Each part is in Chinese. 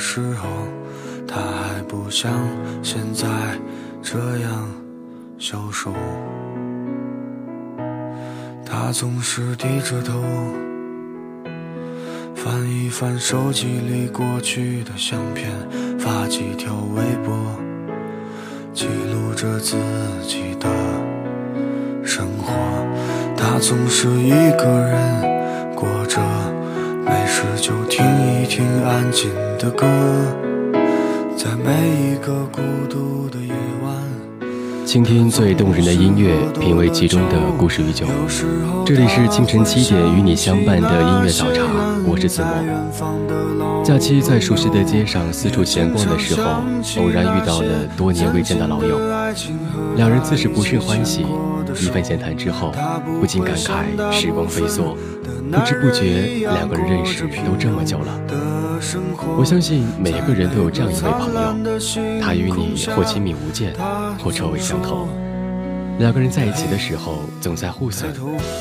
时候，他还不像现在这样消瘦。他总是低着头，翻一翻手机里过去的相片，发几条微博，记录着自己的生活。他总是一个人过着。没事就听一听安静的歌，在每一个孤独的夜晚，倾听最动人的音乐，品味其中的故事与酒。这里是清晨七点与你相伴的音乐早茶，我是子墨。假期在熟悉的街上四处闲逛的时候，偶然遇到了多年未见的老友，两人自是不甚欢喜。一番闲谈之后，不禁感慨时光飞梭。不知不觉，两个人认识都这么久了。我相信每一个人都有这样一位朋友，他与你或亲密无间，或臭味相投。两个人在一起的时候，总在互损。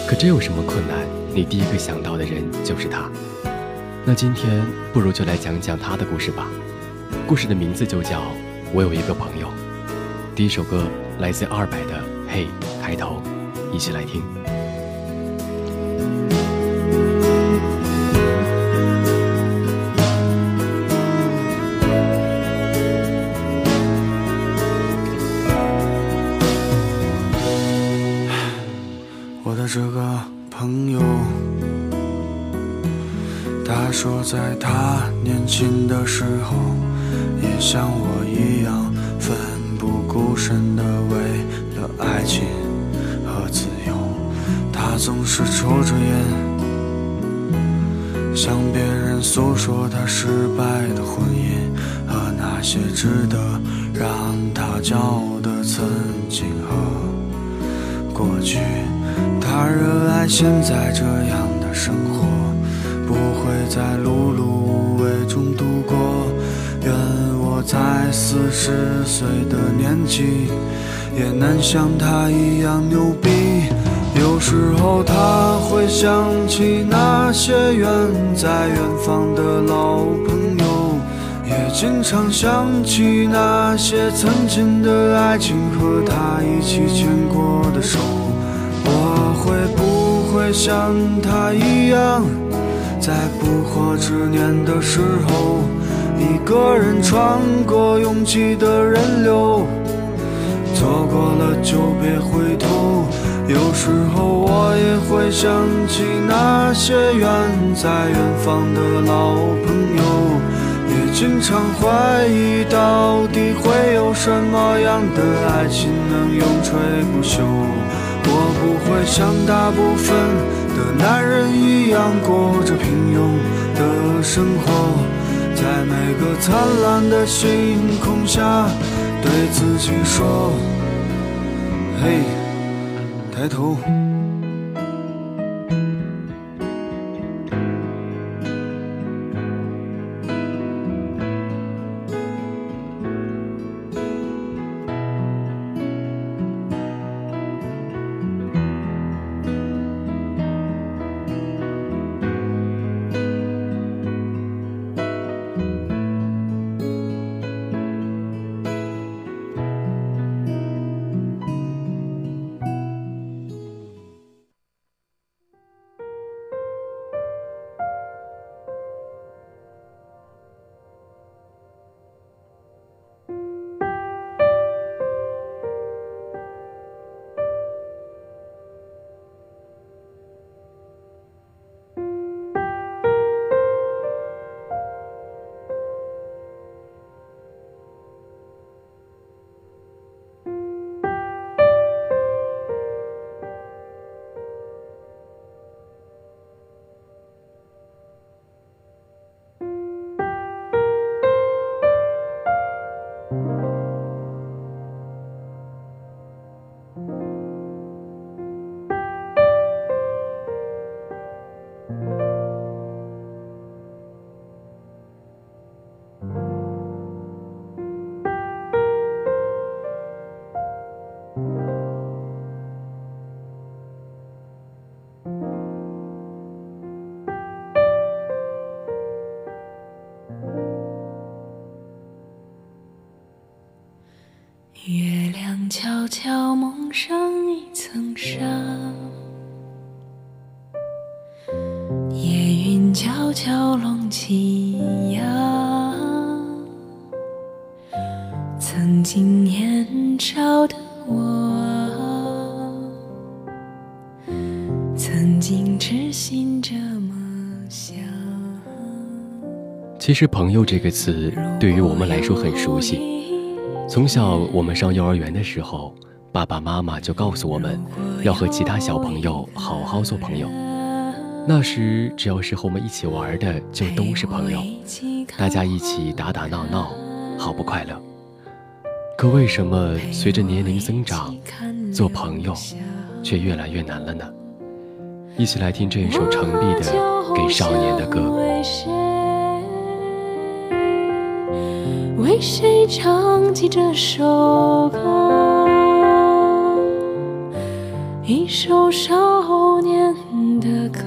可真有什么困难，你第一个想到的人就是他。那今天不如就来讲讲他的故事吧。故事的名字就叫《我有一个朋友》。第一首歌来自二百的《嘿》，抬头，一起来听。我的这个朋友，他说，在他年轻的时候，也像我一样奋不顾身的为爱情和自由。他总是抽着烟，向别人诉说他失败的婚姻和那些值得让他骄傲的曾经和过去。他热爱现在这样的生活，不会在碌碌无为中度过。愿我在四十岁的年纪，也难像他一样牛逼。有时候他会想起那些远在远方的老朋友，也经常想起那些曾经的爱情和他一起牵过的手。我会不会像他一样，在不惑之年的时候，一个人穿过拥挤的人流，错过了就别回头。有时候我也会想起那些远在远方的老朋友，也经常怀疑到底会有什么样的爱情能永垂不朽。我不会像大部分的男人一样过着平庸的生活，在每个灿烂的星空下，对自己说：“嘿，抬头。”悄悄蒙上一层纱，夜云悄悄拢起呀。曾经年少的我，曾经痴心这么想。其实“朋友”这个词对于我们来说很熟悉。从小，我们上幼儿园的时候，爸爸妈妈就告诉我们，要和其他小朋友好好做朋友。那时，只要是和我们一起玩的，就都是朋友，大家一起打打闹闹，好不快乐。可为什么随着年龄增长，做朋友却越来越难了呢？一起来听这一首程璧的《给少年的歌》。为谁唱起这首歌？一首少年的歌，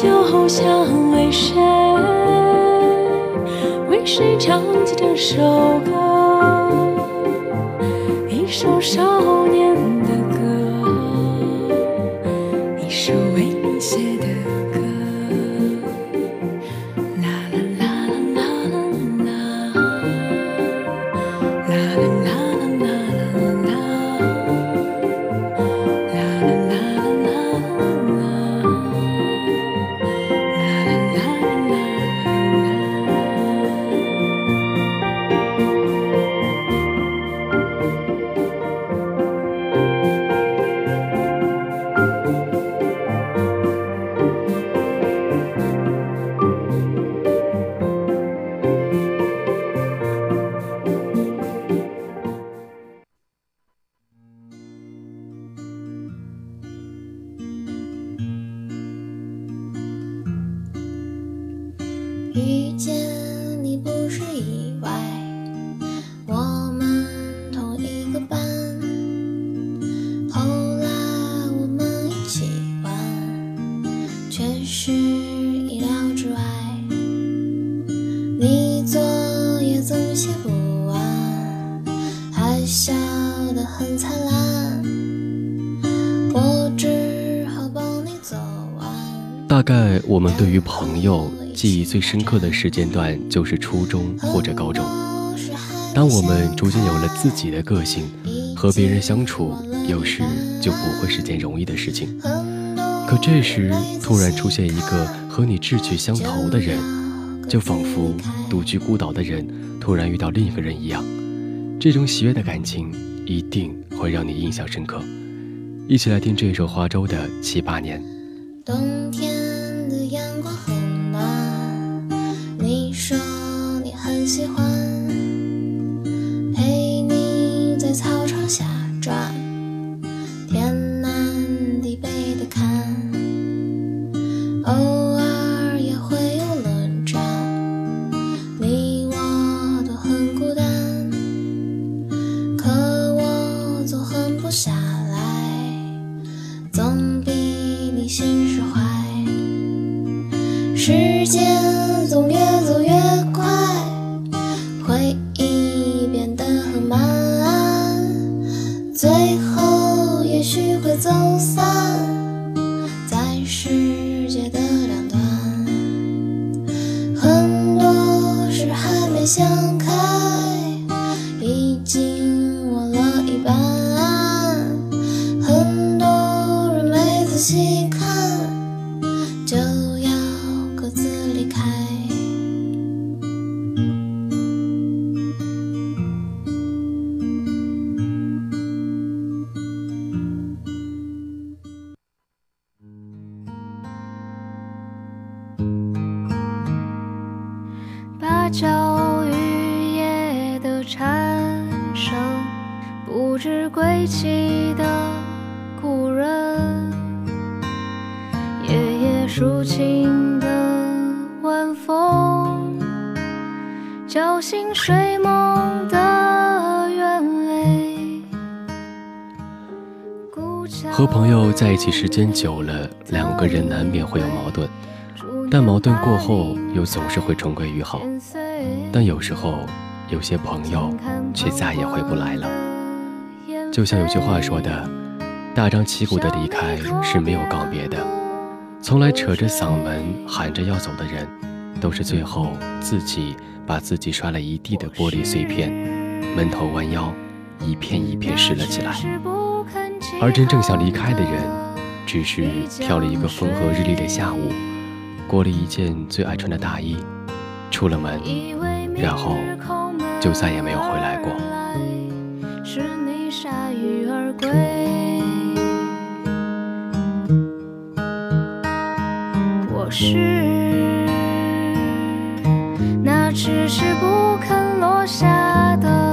就像为谁，为谁唱起这首歌，一首少年遇见记忆最深刻的时间段就是初中或者高中。当我们逐渐有了自己的个性，和别人相处有时就不会是件容易的事情。可这时突然出现一个和你志趣相投的人，就仿佛独居孤岛的人突然遇到另一个人一样。这种喜悦的感情一定会让你印象深刻。一起来听这首花粥的《七八年》。冬天喜欢。时间久了，两个人难免会有矛盾，但矛盾过后又总是会重归于好。但有时候，有些朋友却再也回不来了。就像有句话说的：“大张旗鼓的离开是没有告别的，从来扯着嗓门喊着要走的人，都是最后自己把自己摔了一地的玻璃碎片，闷头弯腰，一片一片拾了起来。而真正想离开的人，只是挑了一个风和日丽的下午，裹了一件最爱穿的大衣，出了门，然后就再也没有回来过。是你铩羽而归。我是那迟迟不肯落下的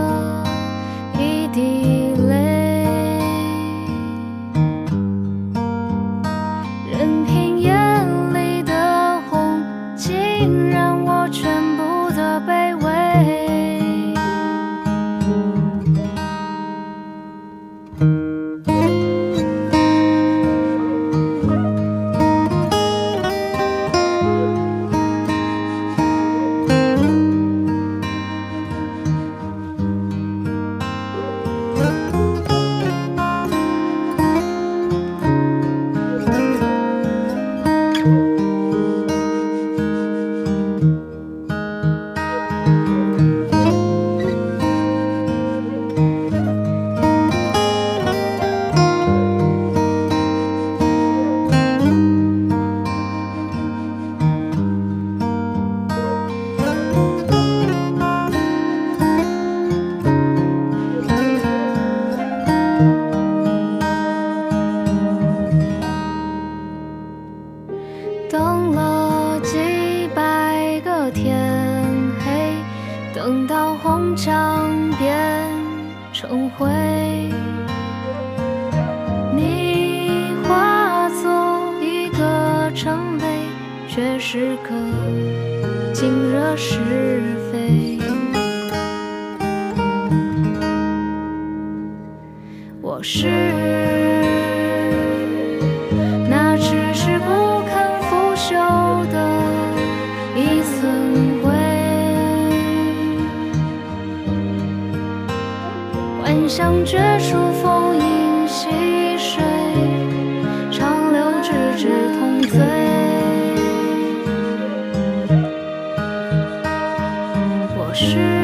是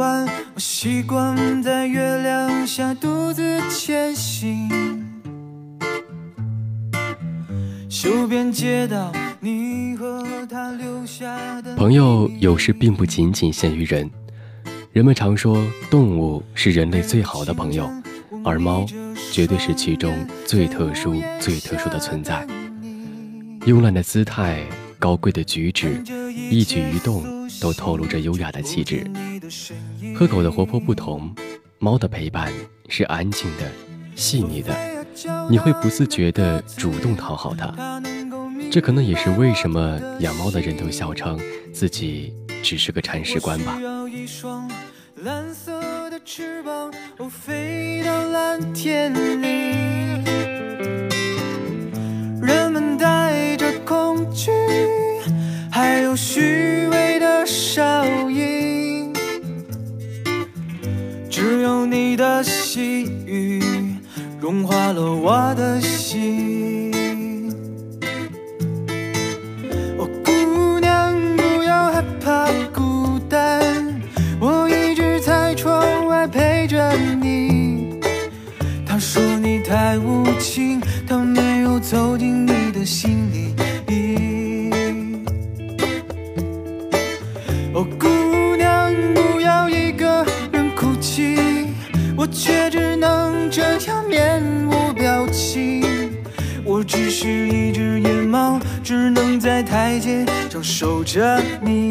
我习惯在月亮下独自前行。修遍街道，你和他留下的朋友有时并不仅仅限于人，人们常说动物是人类最好的朋友，而猫绝对是其中最特殊、最特殊的存在。慵懒的姿态，高贵的举止，一举一动都透露着优雅的气质。和狗的活泼不同，猫的陪伴是安静的、细腻的，你会不自觉地主动讨好它。这可能也是为什么养猫的人都笑称自己只是个铲屎官吧。人们带着恐惧，还有虚伪的笑意。只有你的细语融化了我的心。着你。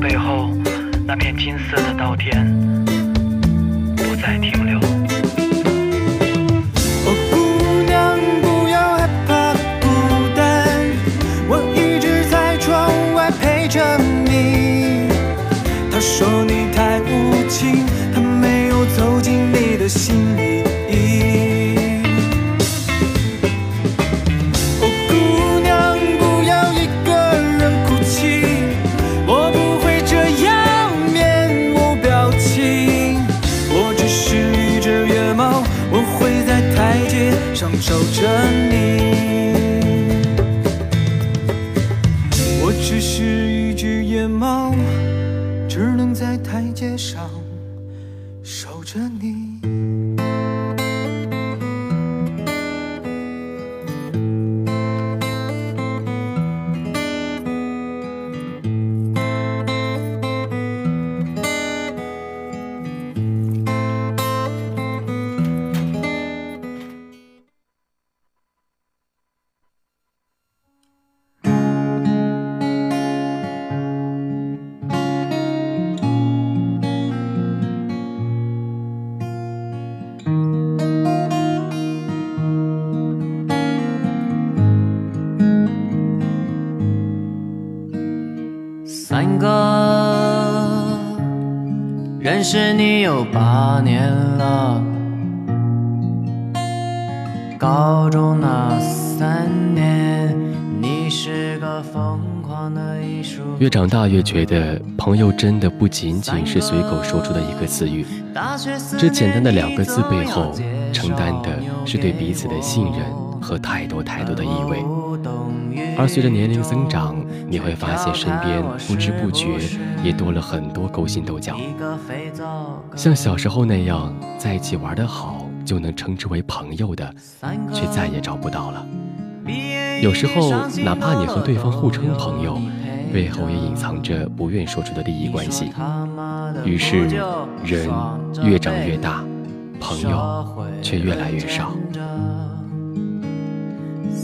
背后那片金色的稻田，不再停留。识你有八年了。高中那三年，你是个疯狂的艺术。越长大越觉得，朋友真的不仅仅是随口说出的一个词语，这简单的两个字背后，承担的是对彼此的信任和太多太多的意味。而随着年龄增长，你会发现身边不知不觉也多了很多勾心斗角，像小时候那样在一起玩得好就能称之为朋友的，却再也找不到了。有时候，哪怕你和对方互称朋友，背后也隐藏着不愿说出的利益关系。于是，人越长越大，朋友却越来越少。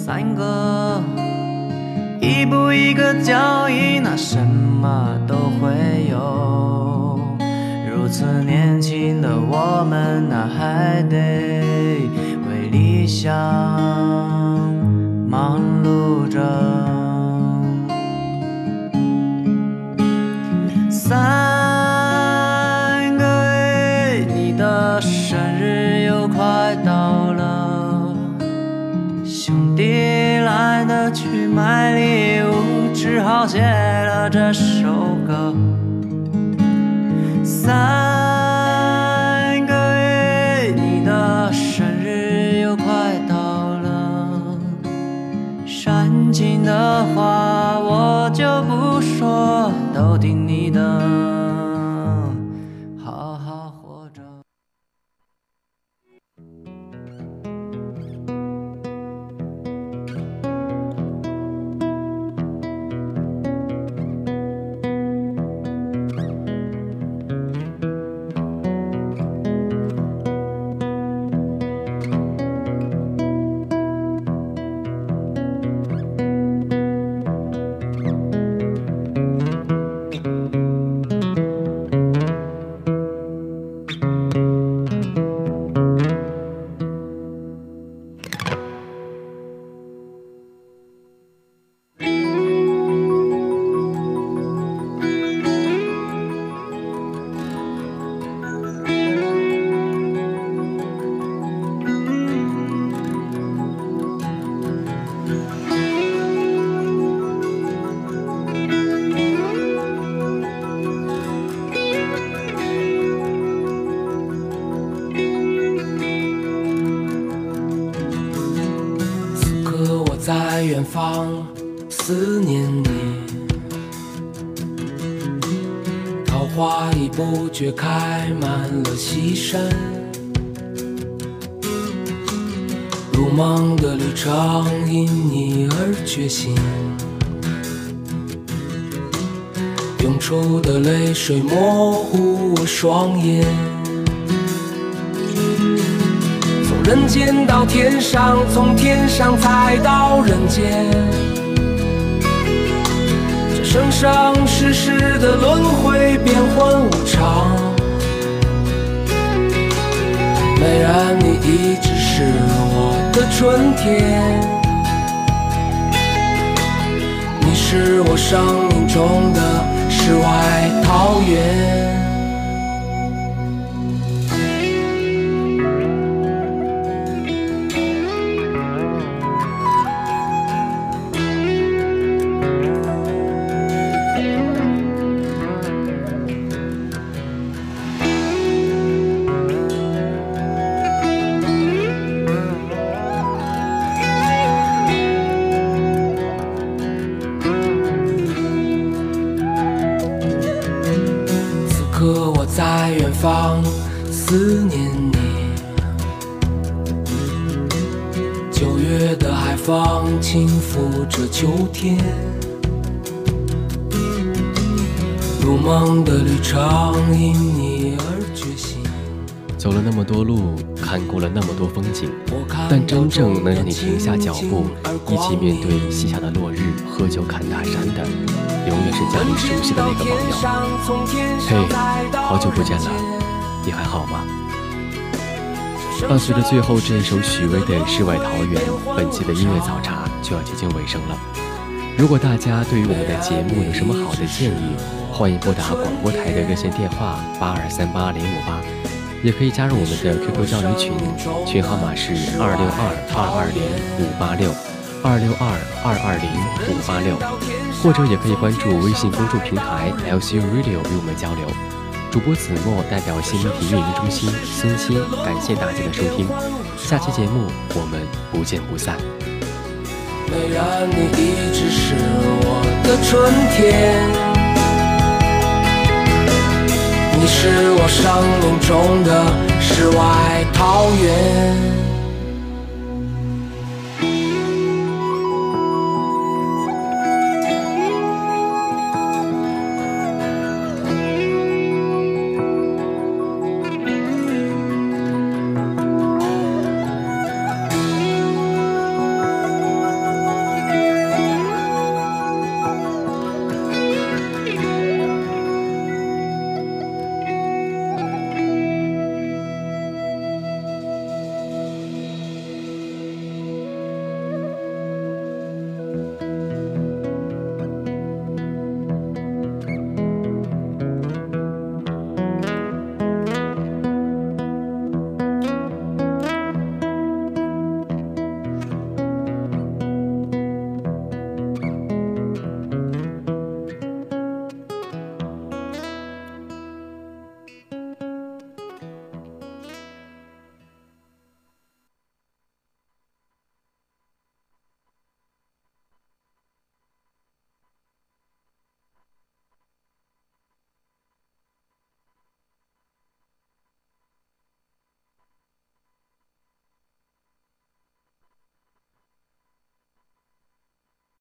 三个，一步一个脚印，那什么都会有。如此年轻的我们，那还得为理想忙碌着。三了解了这首歌。三涌出的泪水模糊我双眼。从人间到天上，从天上才到人间。这生生世世的轮回，变幻无常。美人，你一直是我的春天，是我生命中的世外桃源。方思念你，九月的海风轻拂着秋天，如梦的旅程因你而觉醒。走了那么多路，看过了那么多风景，但真正能让你停下脚步，一起面对西下的落日，喝酒侃大山的，永远是家里熟悉的那个朋友。嘿，好久不见了，你还好吗？伴随着最后这一首许巍的《世外桃源》，本期的音乐早茶就要接近尾声了。如果大家对于我们的节目有什么好的建议，欢迎拨打广播台的热线电话八二三八零五八。也可以加入我们的 QQ 交流群，群号码是二六二二二零五八六二六二二二零五八六，或者也可以关注微信公众平台 LCU Radio 与我们交流。主播子墨代表新媒体运营中心孙鑫，感谢大家的收听，下期节目我们不见不散。美人，你一直是我的春天。你是我生命中的世外桃源。